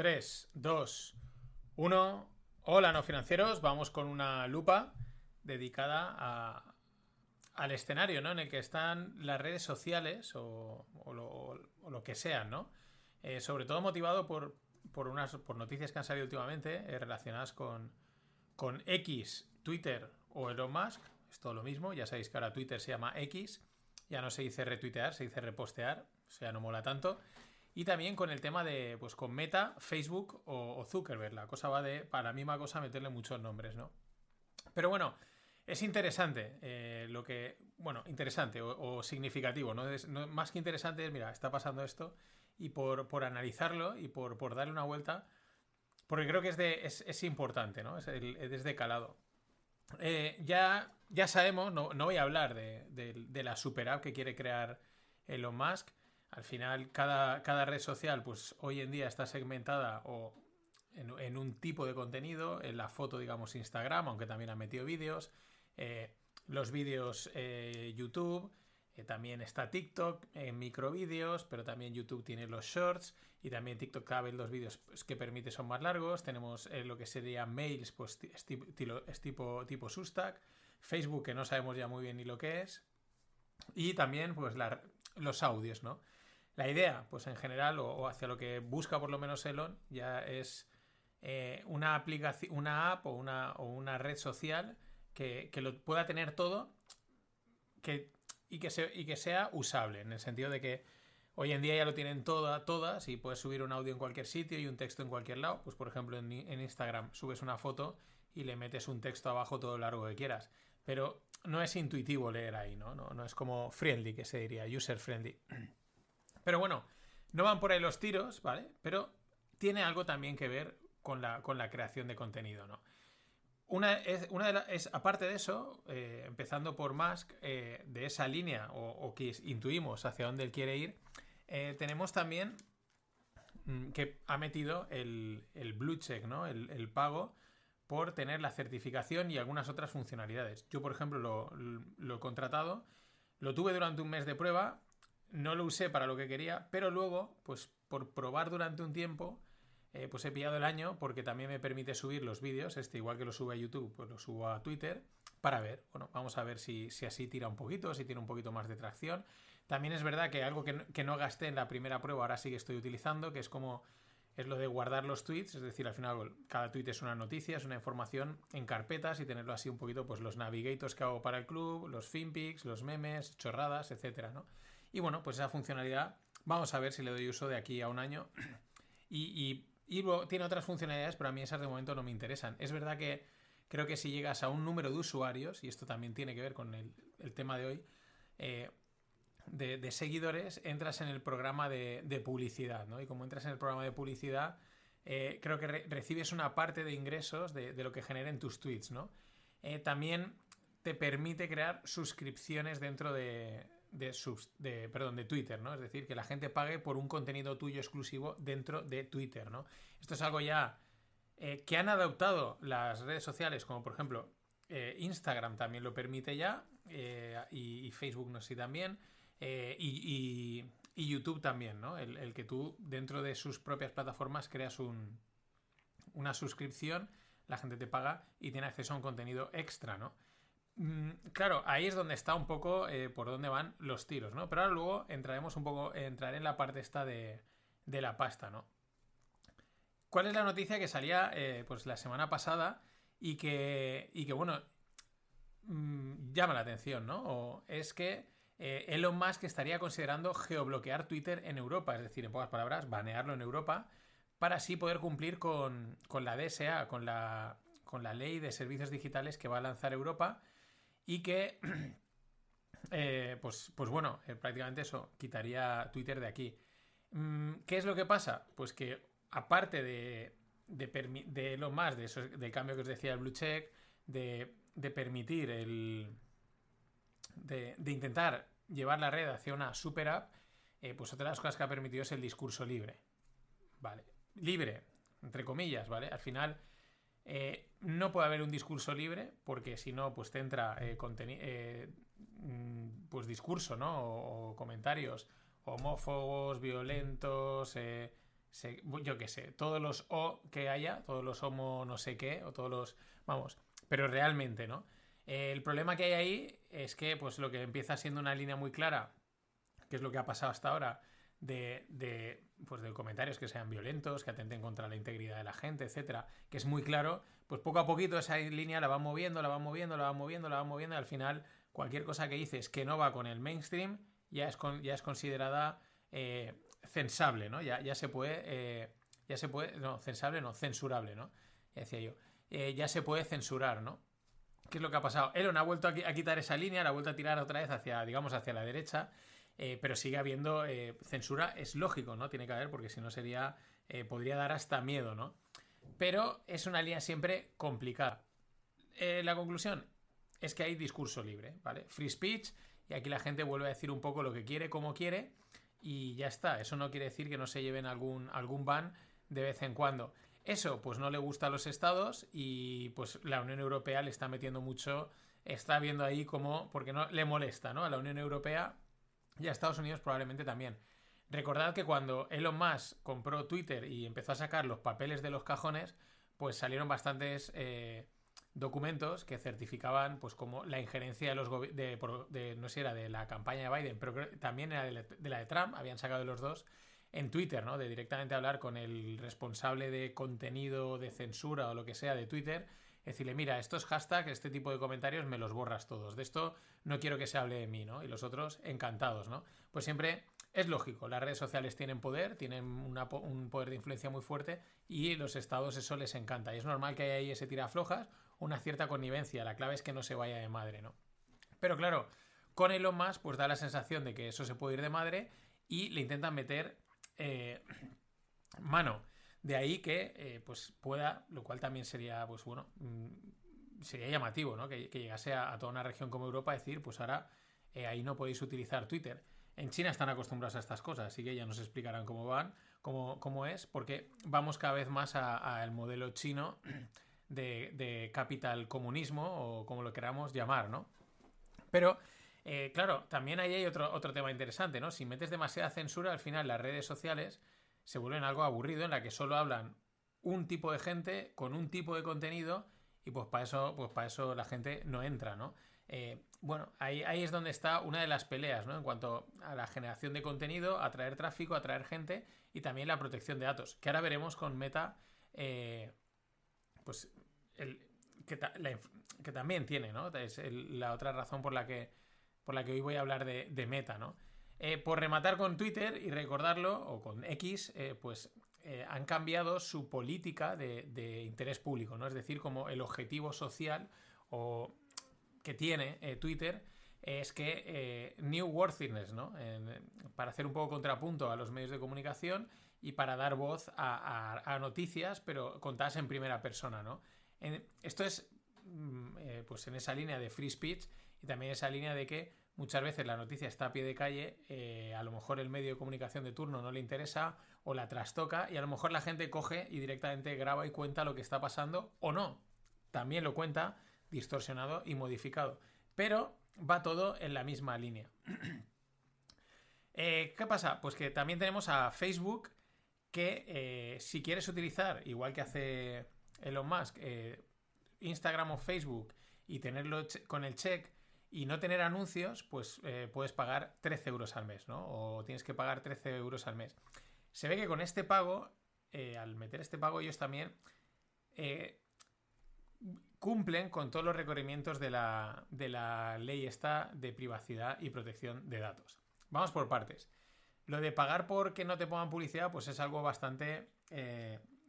3, 2, 1. Hola, no financieros. Vamos con una lupa dedicada a, al escenario, ¿no? En el que están las redes sociales o, lo, que sean, ¿no? Eh, sobre todo motivado por, por, unas por noticias que han salido últimamente eh, relacionadas con, con X, Twitter o Elon Musk. Es todo lo mismo. Ya sabéis que ahora Twitter se llama X. Ya no se dice retuitear, se dice repostear. O sea, no mola tanto. Y también con el tema de, pues con Meta, Facebook o, Zuckerberg. La cosa va de, para la misma cosa, meterle muchos nombres, ¿no? Pero bueno, es interesante eh, lo que, bueno, interesante o, significativo, ¿no? Es, Más que interesante es, mira, está pasando esto y por, por analizarlo y por, por, darle una vuelta, porque creo que es, de, es, importante, ¿no? Es, es de calado. Eh, ya, ya sabemos, no, no voy a hablar de, de la super app que quiere crear Elon Musk, al final, cada, cada red social, pues hoy en día está segmentada o en, un tipo de contenido, en la foto, digamos, Instagram, aunque también ha metido vídeos, eh, los vídeos eh, YouTube, eh, también está TikTok en microvídeos, pero también YouTube tiene los shorts y también TikTok cada vez los vídeos pues, que permite son más largos. Tenemos lo que sería mails, pues es tipo, tipo, Substack. Facebook, que no sabemos ya muy bien ni lo que es. Y también, pues, los audios, ¿no? La idea, pues en general, o, hacia lo que busca por lo menos Elon, ya es eh, una aplicación, una app o una, una red social que, lo pueda tener todo que, y, que y que sea usable, en el sentido de que hoy en día ya lo tienen todas, todas y puedes subir un audio en cualquier sitio y un texto en cualquier lado. Pues por ejemplo en, en Instagram subes una foto y le metes un texto abajo todo lo largo que quieras. Pero no es intuitivo leer ahí, ¿no? No, no es como friendly, que se diría, user friendly. Pero bueno, no van por ahí los tiros, ¿vale? Pero tiene algo también que ver con la, con la creación de contenido, ¿no? Una es, una de es aparte de eso, eh, empezando por Musk, eh, de esa línea o, que intuimos hacia dónde él quiere ir, eh, tenemos también mm, que ha metido el, el blue check, ¿no? El, el, pago por tener la certificación y algunas otras funcionalidades. Yo, por ejemplo, lo, lo he contratado, lo tuve durante un mes de prueba no lo usé para lo que quería, pero luego, pues por probar durante un tiempo, eh, pues he pillado el año porque también me permite subir los vídeos, este igual que lo subo a YouTube, pues lo subo a Twitter para ver, bueno, vamos a ver si, si así tira un poquito, si tiene un poquito más de tracción. También es verdad que algo que no, que no gasté en la primera prueba ahora sí que estoy utilizando, que es como es lo de guardar los tweets, es decir, al final cada tweet es una noticia, es una información en carpetas y tenerlo así un poquito, pues los navigators que hago para el club, los finpics, los memes, chorradas, etcétera, ¿no? Y bueno, pues esa funcionalidad vamos a ver si le doy uso de aquí a un año. Y, tiene otras funcionalidades, pero a mí esas de momento no me interesan. Es verdad que creo que si llegas a un número de usuarios, y esto también tiene que ver con el, tema de hoy, eh, de, seguidores, entras en el programa de, publicidad, ¿no? Y como entras en el programa de publicidad, eh, creo que recibes una parte de ingresos de, lo que generen tus tweets, ¿no? Eh, también te permite crear suscripciones dentro de, de, de, perdón, de Twitter, ¿no? Es decir, que la gente pague por un contenido tuyo exclusivo dentro de Twitter, ¿no? Esto es algo ya eh, que han adoptado las redes sociales, como por ejemplo eh, Instagram también lo permite ya, eh, y, Facebook no sé si también, y, YouTube también, ¿no? El, el, que tú dentro de sus propias plataformas creas un, una suscripción, la gente te paga y tiene acceso a un contenido extra, ¿no? Mm, claro, ahí es donde está un poco eh, por dónde van los tiros, ¿no? Pero ahora luego entraremos un poco, entraré en la parte esta de, de la pasta, ¿no? ¿Cuál es la noticia que salía eh, pues la semana pasada y que, y que bueno, mm, llama la atención, ¿no? O es que eh, Elon Musk estaría considerando geobloquear Twitter en Europa, es decir, en pocas palabras, banearlo en Europa, para así poder cumplir con, con la DSA, con la, con la ley de servicios digitales que va a lanzar Europa y que, eh, pues, pues bueno, eh, prácticamente eso, quitaría Twitter de aquí. Mm, ¿Qué es lo que pasa? Pues que aparte de, de, lo más, de eso, del cambio que os decía el blue check, de, de permitir el... De, intentar llevar la red hacia una super app, eh, pues otra de las cosas que ha permitido es el discurso libre. Vale. Libre, entre comillas, ¿vale? Al final eh, no puede haber un discurso libre porque si no, pues te entra eh, eh mm, pues discurso, ¿no? O, comentarios homófobos, violentos, yo qué sé, todos los O que haya, todos los homo no sé qué, o todos los, vamos, pero realmente, ¿no? el problema que hay ahí es que, pues lo que empieza siendo una línea muy clara, que es lo que ha pasado hasta ahora, de, pues de comentarios que sean violentos, que atenten contra la integridad de la gente, etcétera, que es muy claro, pues poco a poquito esa línea la van moviendo, la van moviendo, la van moviendo, la van moviendo, y al final cualquier cosa que dices que no va con el mainstream ya es, ya es considerada eh, censable, ¿no? Ya, ya se puede, eh, ya se puede, no, censable, no, censurable, ¿no? Ya decía yo, eh, ya se puede censurar, ¿no? ¿Qué es lo que ha pasado? Elon ha vuelto a, quitar esa línea, la ha vuelto a tirar otra vez hacia, digamos, hacia la derecha, pero sigue habiendo censura, es lógico, ¿no? Tiene que haber, porque si no sería, podría dar hasta miedo, ¿no? Pero es una línea siempre complicada. la conclusión es que hay discurso libre, ¿vale? Free speech, y aquí la gente vuelve a decir un poco lo que quiere, como quiere, y ya está. Eso no quiere decir que no se lleven algún, algún ban de vez en cuando. Eso pues no le gusta a los estados y pues la Unión Europea le está metiendo mucho, está viendo ahí como, porque no le molesta, ¿no? A la Unión Europea y a Estados Unidos probablemente también. Recordad que cuando Elon Musk compró Twitter y empezó a sacar los papeles de los cajones, pues salieron bastantes eh, documentos que certificaban pues como la injerencia de los de, no sé era de la campaña de Biden pero también era de la, de Trump habían sacado los dos en Twitter no de directamente hablar con el responsable de contenido de censura o lo que sea de Twitter decirle mira estos hashtags este tipo de comentarios me los borras todos de esto no quiero que se hable de mí no y los otros encantados no pues siempre es lógico, las redes sociales tienen poder, tienen un poder de influencia muy fuerte y los estados eso les encanta. Y es normal que haya ahí ese tiraflojas una cierta connivencia. La clave es que no se vaya de madre, ¿no? Pero claro, con Elon Musk, pues da la sensación de que eso se puede ir de madre y le intentan meter eh, mano. De ahí que eh, pues pueda, lo cual también sería, pues bueno, mm, sería llamativo, ¿no? Que, llegase a, toda una región como Europa a decir, pues ahora eh, ahí no podéis utilizar Twitter. En China están acostumbrados a estas cosas, así que ya nos explicarán cómo van, cómo, cómo es, porque vamos cada vez más al modelo chino de, capital comunismo o como lo queramos llamar, ¿no? Pero, eh, claro, también ahí hay otro, otro tema interesante, ¿no? Si metes demasiada censura, al final las redes sociales se vuelven algo aburrido en la que solo hablan un tipo de gente con un tipo de contenido y pues para eso, pues para eso la gente no entra, ¿no? Eh, bueno, ahí, ahí, es donde está una de las peleas, ¿no? En cuanto a la generación de contenido, atraer tráfico, atraer gente y también la protección de datos, que ahora veremos con Meta, eh, pues que, también tiene, ¿no? Es la otra razón por la que, por la que hoy voy a hablar de, Meta, ¿no? Eh, por rematar con Twitter y recordarlo, o con X, eh, pues eh, han cambiado su política de, interés público, ¿no? Es decir, como el objetivo social o que tiene Twitter es que New Worthiness, ¿no? para hacer un poco contrapunto a los medios de comunicación y para dar voz a, noticias, pero contadas en primera persona, ¿no? esto es mm, pues en esa línea de free speech y también esa línea de que muchas veces la noticia está a pie de calle, eh, a lo mejor el medio de comunicación de turno no le interesa o la trastoca y a lo mejor la gente coge y directamente graba y cuenta lo que está pasando o no. También lo cuenta distorsionado y modificado. Pero va todo en la misma línea. Eh, ¿Qué pasa? Pues que también tenemos a Facebook que si quieres utilizar, igual que hace Elon Musk eh, Instagram o Facebook y tenerlo con el check y no tener anuncios, pues eh, puedes pagar 13 euros al mes, ¿no? O tienes que pagar 13 euros al mes. Se ve que con este pago, eh, al meter este pago, ellos también cumplen con todos los requerimientos de la, de la ley esta de privacidad y protección de datos. Vamos por partes. Lo de pagar por que no te pongan publicidad, pues es algo bastante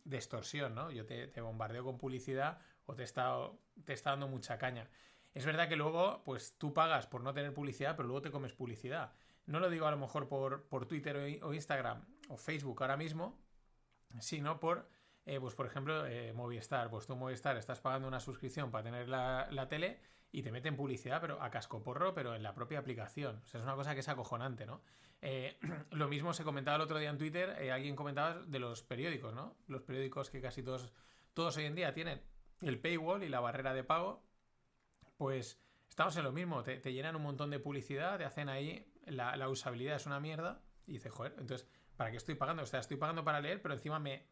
de extorsión, ¿no? Yo te, bombardeo con publicidad o te está, te está dando mucha caña. Es verdad que luego, pues tú pagas por no tener publicidad, pero luego te comes publicidad. No lo digo a lo mejor por, por Twitter o, Instagram o Facebook ahora mismo, sino por, eh, pues por ejemplo, eh, Movistar. Pues tú Movistar estás pagando una suscripción para tener la, la tele y te meten publicidad, pero a casco porro, pero en la propia aplicación. O sea, es una cosa que es acojonante, ¿no? Eh, lo mismo se comentaba el otro día en Twitter, alguien comentaba de los periódicos, ¿no? Los periódicos que casi todos, todos hoy en día tienen el paywall y la barrera de pago, pues estamos en lo mismo, te, llenan un montón de publicidad, te hacen ahí, la, usabilidad es una mierda, y dices, joder, entonces, ¿para qué estoy pagando? O sea, estoy pagando para leer, pero encima me,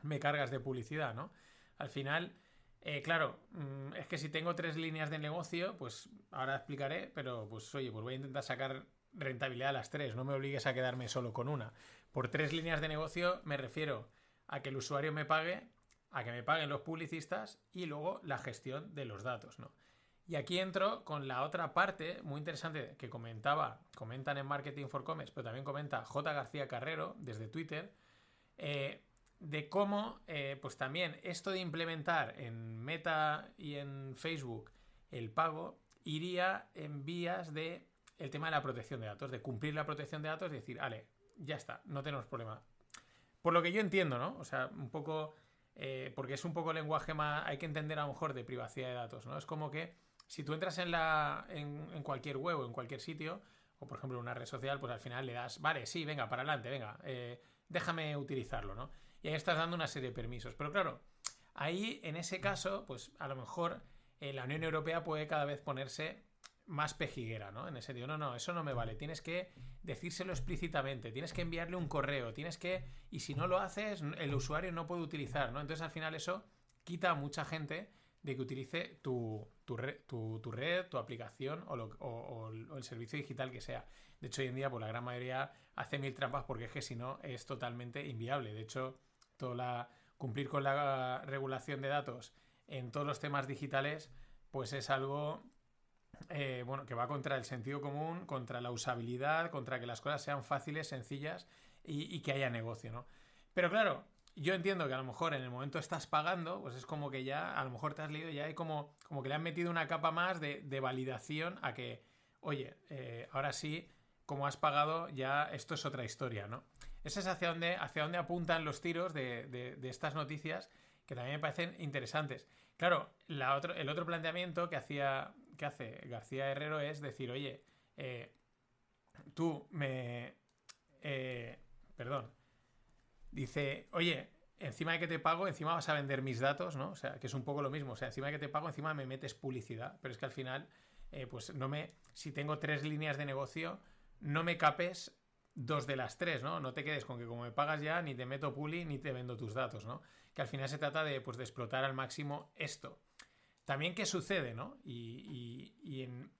me cargas de publicidad, ¿no? Al final, eh, claro, mm, es que si tengo tres líneas de negocio, pues ahora explicaré, pero pues oye, pues voy a intentar sacar rentabilidad a las tres, no me obligues a quedarme solo con una. Por tres líneas de negocio me refiero a que el usuario me pague, a que me paguen los publicistas y luego la gestión de los datos, ¿no? Y aquí entro con la otra parte muy interesante que comentaba, comentan en Marketing for Commerce, pero también comenta J. García Carrero desde Twitter, eh, de cómo, eh, pues también esto de implementar en Meta y en Facebook el pago iría en vías de el tema de la protección de datos, de cumplir la protección de datos y decir, vale, ya está, no tenemos problema. Por lo que yo entiendo, ¿no? O sea, un poco, eh, porque es un poco lenguaje más, hay que entender a lo mejor de privacidad de datos, ¿no? Es como que si tú entras en, la, en, cualquier web o en cualquier sitio, o por ejemplo en una red social, pues al final le das, vale, sí, venga, para adelante, venga, eh, déjame utilizarlo, ¿no? Y ahí estás dando una serie de permisos. Pero claro, ahí en ese caso, pues a lo mejor eh, la Unión Europea puede cada vez ponerse más pejiguera, ¿no? En ese sentido, no, no, eso no me vale. Tienes que decírselo explícitamente, tienes que enviarle un correo, tienes que. Y si no lo haces, el usuario no puede utilizar, ¿no? Entonces al final eso quita a mucha gente de que utilice tu, tu, red, tu aplicación o, el servicio digital que sea. De hecho, hoy en día, pues la gran mayoría hace mil trampas porque es que si no es totalmente inviable. De hecho, la, cumplir con la regulación de datos en todos los temas digitales, pues es algo eh, bueno, que va contra el sentido común, contra la usabilidad, contra que las cosas sean fáciles, sencillas y, que haya negocio, ¿no? Pero claro, yo entiendo que a lo mejor en el momento estás pagando, pues es como que ya, a lo mejor te has leído, ya hay como, como que le han metido una capa más de, validación a que, oye, eh, ahora sí, como has pagado, ya esto es otra historia, ¿no? Ese es hacia dónde, hacia dónde apuntan los tiros de, estas noticias que también me parecen interesantes. Claro, la otro, el otro planteamiento que, hacía, que hace García Herrero es decir, oye, eh, tú me... Eh, perdón. Dice, oye, encima de que te pago, encima vas a vender mis datos, ¿no? O sea, que es un poco lo mismo. O sea, encima de que te pago, encima me metes publicidad. Pero es que al final, eh, pues no me... Si tengo tres líneas de negocio, no me capes dos de las tres, ¿no? No te quedes con que como me pagas ya, ni te meto puli, ni te vendo tus datos, ¿no? Que al final se trata de, pues, de explotar al máximo esto. También, ¿qué sucede, no? Y, y, en,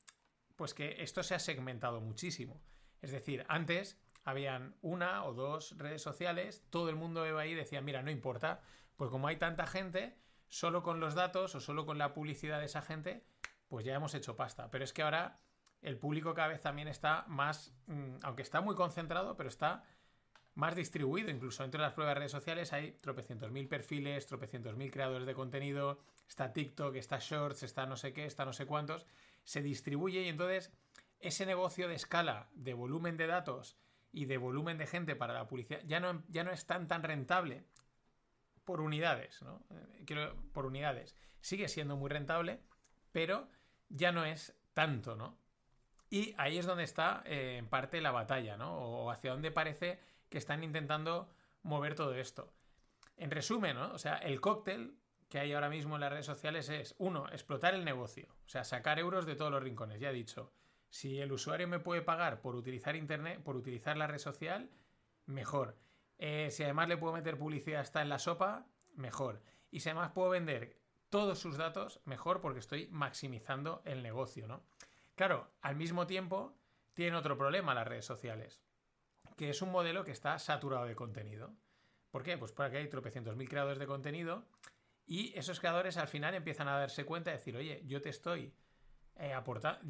pues que esto se ha segmentado muchísimo. Es decir, antes habían una o dos redes sociales, todo el mundo iba ahí y decía, mira, no importa, pues como hay tanta gente, solo con los datos o solo con la publicidad de esa gente, pues ya hemos hecho pasta. Pero es que ahora el público cada vez también está más, mm, aunque está muy concentrado, pero está más distribuido. Incluso entre las pruebas de redes sociales hay tropecientos mil perfiles, tropecientos mil creadores de contenido, está TikTok, está Shorts, está no sé qué, está no sé cuántos. Se distribuye y entonces ese negocio de escala, de volumen de datos y de volumen de gente para la publicidad ya no, ya no es tan tan rentable por unidades, ¿no? Eh, por unidades. Sigue siendo muy rentable, pero ya no es tanto, ¿no? Y ahí es donde está eh, en parte la batalla, ¿no? O hacia dónde parece que están intentando mover todo esto. En resumen, ¿no? O sea, el cóctel que hay ahora mismo en las redes sociales es, uno, explotar el negocio, o sea, sacar euros de todos los rincones, ya he dicho. Si el usuario me puede pagar por utilizar Internet, por utilizar la red social, mejor. Eh, si además le puedo meter publicidad hasta en la sopa, mejor. Y si además puedo vender todos sus datos, mejor porque estoy maximizando el negocio, ¿no? Claro, al mismo tiempo tienen otro problema las redes sociales, que es un modelo que está saturado de contenido. ¿Por qué? Pues porque hay tropecientos mil creadores de contenido y esos creadores al final empiezan a darse cuenta de decir, oye, yo te estoy eh,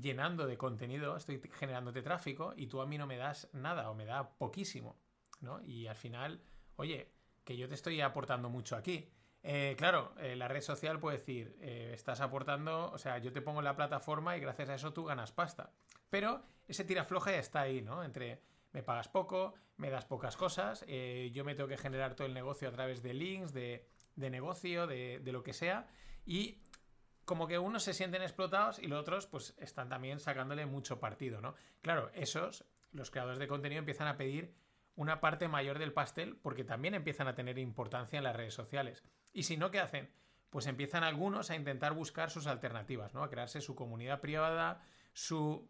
llenando de contenido, estoy generándote tráfico y tú a mí no me das nada o me da poquísimo, ¿no? Y al final, oye, que yo te estoy aportando mucho aquí. Eh, claro, eh, la red social puede decir, eh, estás aportando, o sea, yo te pongo en la plataforma y gracias a eso tú ganas pasta. Pero ese tira floja ya está ahí, ¿no? Entre me pagas poco, me das pocas cosas, yo me tengo que generar todo el negocio a través de links, de, negocio, de, de, lo que sea, y como que unos se sienten explotados y los otros pues están también sacándole mucho partido, ¿no? Claro, esos, los creadores de contenido empiezan a pedir una parte mayor del pastel porque también empiezan a tener importancia en las redes sociales. Y si no, ¿qué hacen? Pues empiezan algunos a intentar buscar sus alternativas, ¿no? A crearse su comunidad privada, su...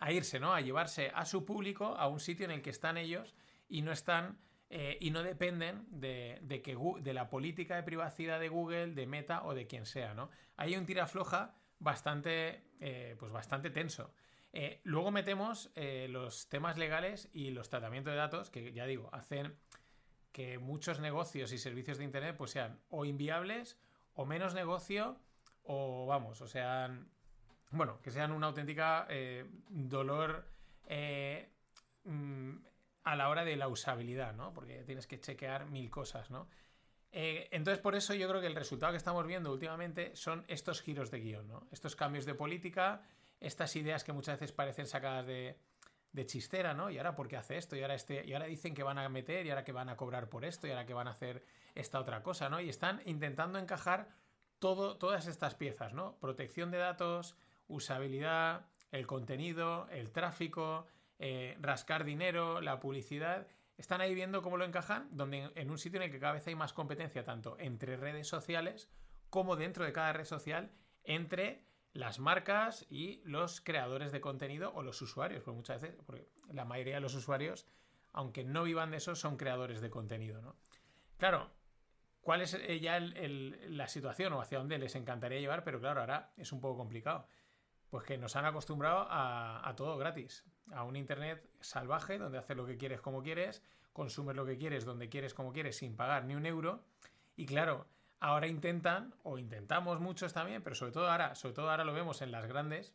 a irse, ¿no? A llevarse a su público a un sitio en el que están ellos y no están eh, y no dependen de, que, de la política de privacidad de Google, de Meta o de quien sea, ¿no? Hay un tirafloja bastante, eh, pues bastante tenso. Eh, luego metemos los temas legales y los tratamientos de datos, que ya digo, hacen que muchos negocios y servicios de Internet pues sean o inviables o menos negocio o vamos, o sean, bueno, que sean una auténtica dolor mm, a la hora de la usabilidad, ¿no? Porque tienes que chequear mil cosas, ¿no? Eh, entonces, por eso yo creo que el resultado que estamos viendo últimamente son estos giros de guion, ¿no? Estos cambios de política, estas ideas que muchas veces parecen sacadas de, chistera, ¿no? Y ahora, ¿por qué hace esto? Y ahora, este, y ahora dicen que van a meter, y ahora que van a cobrar por esto, y ahora que van a hacer esta otra cosa, ¿no? Y están intentando encajar todo, todas estas piezas, ¿no? Protección de datos, usabilidad, el contenido, el tráfico, eh, rascar dinero, la publicidad. Están ahí viendo cómo lo encajan, donde en un sitio en el que cada vez hay más competencia, tanto entre redes sociales como dentro de cada red social, entre las marcas y los creadores de contenido o los usuarios, porque muchas veces, porque la mayoría de los usuarios, aunque no vivan de eso, son creadores de contenido, ¿no? Claro, ¿cuál es eh, ya la situación o hacia dónde les encantaría llevar? Pero claro, ahora es un poco complicado. Pues que nos han acostumbrado a todo gratis a un Internet salvaje donde haces lo que quieres como quieres, consumes lo que quieres donde quieres como quieres sin pagar ni un euro. Y claro, ahora intentan, o intentamos muchos también, pero sobre todo ahora, sobre todo ahora lo vemos en las grandes,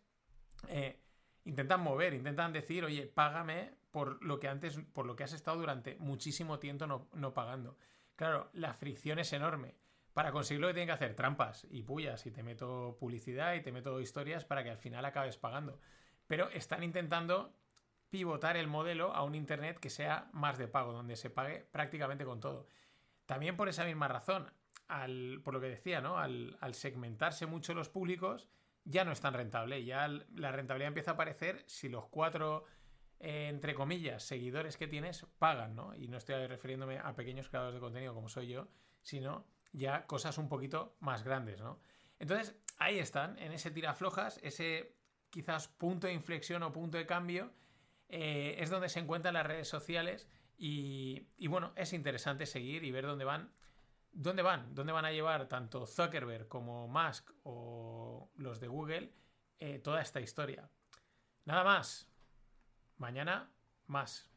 eh, intentan mover, intentan decir, oye, págame por lo que antes, por lo que has estado durante muchísimo tiempo no, no pagando. Claro, la fricción es enorme. Para conseguirlo que tienen que hacer trampas y pullas y te meto publicidad y te meto historias para que al final acabes pagando. Pero están intentando pivotar el modelo a un Internet que sea más de pago, donde se pague prácticamente con todo. También por esa misma razón, por lo que decía, ¿no? Al, segmentarse mucho los públicos, ya no es tan rentable. Ya la rentabilidad empieza a aparecer si los cuatro, eh, entre comillas, seguidores que tienes pagan, ¿no? Y no estoy refiriéndome a pequeños creadores de contenido como soy yo, sino ya cosas un poquito más grandes, ¿no? Entonces, ahí están, en ese tiraflojas, ese quizás punto de inflexión o punto de cambio eh, es donde se encuentran las redes sociales y, bueno, es interesante seguir y ver dónde van. ¿Dónde van? ¿Dónde van a llevar tanto Zuckerberg como Musk o los de Google eh, toda esta historia? Nada más. Mañana más.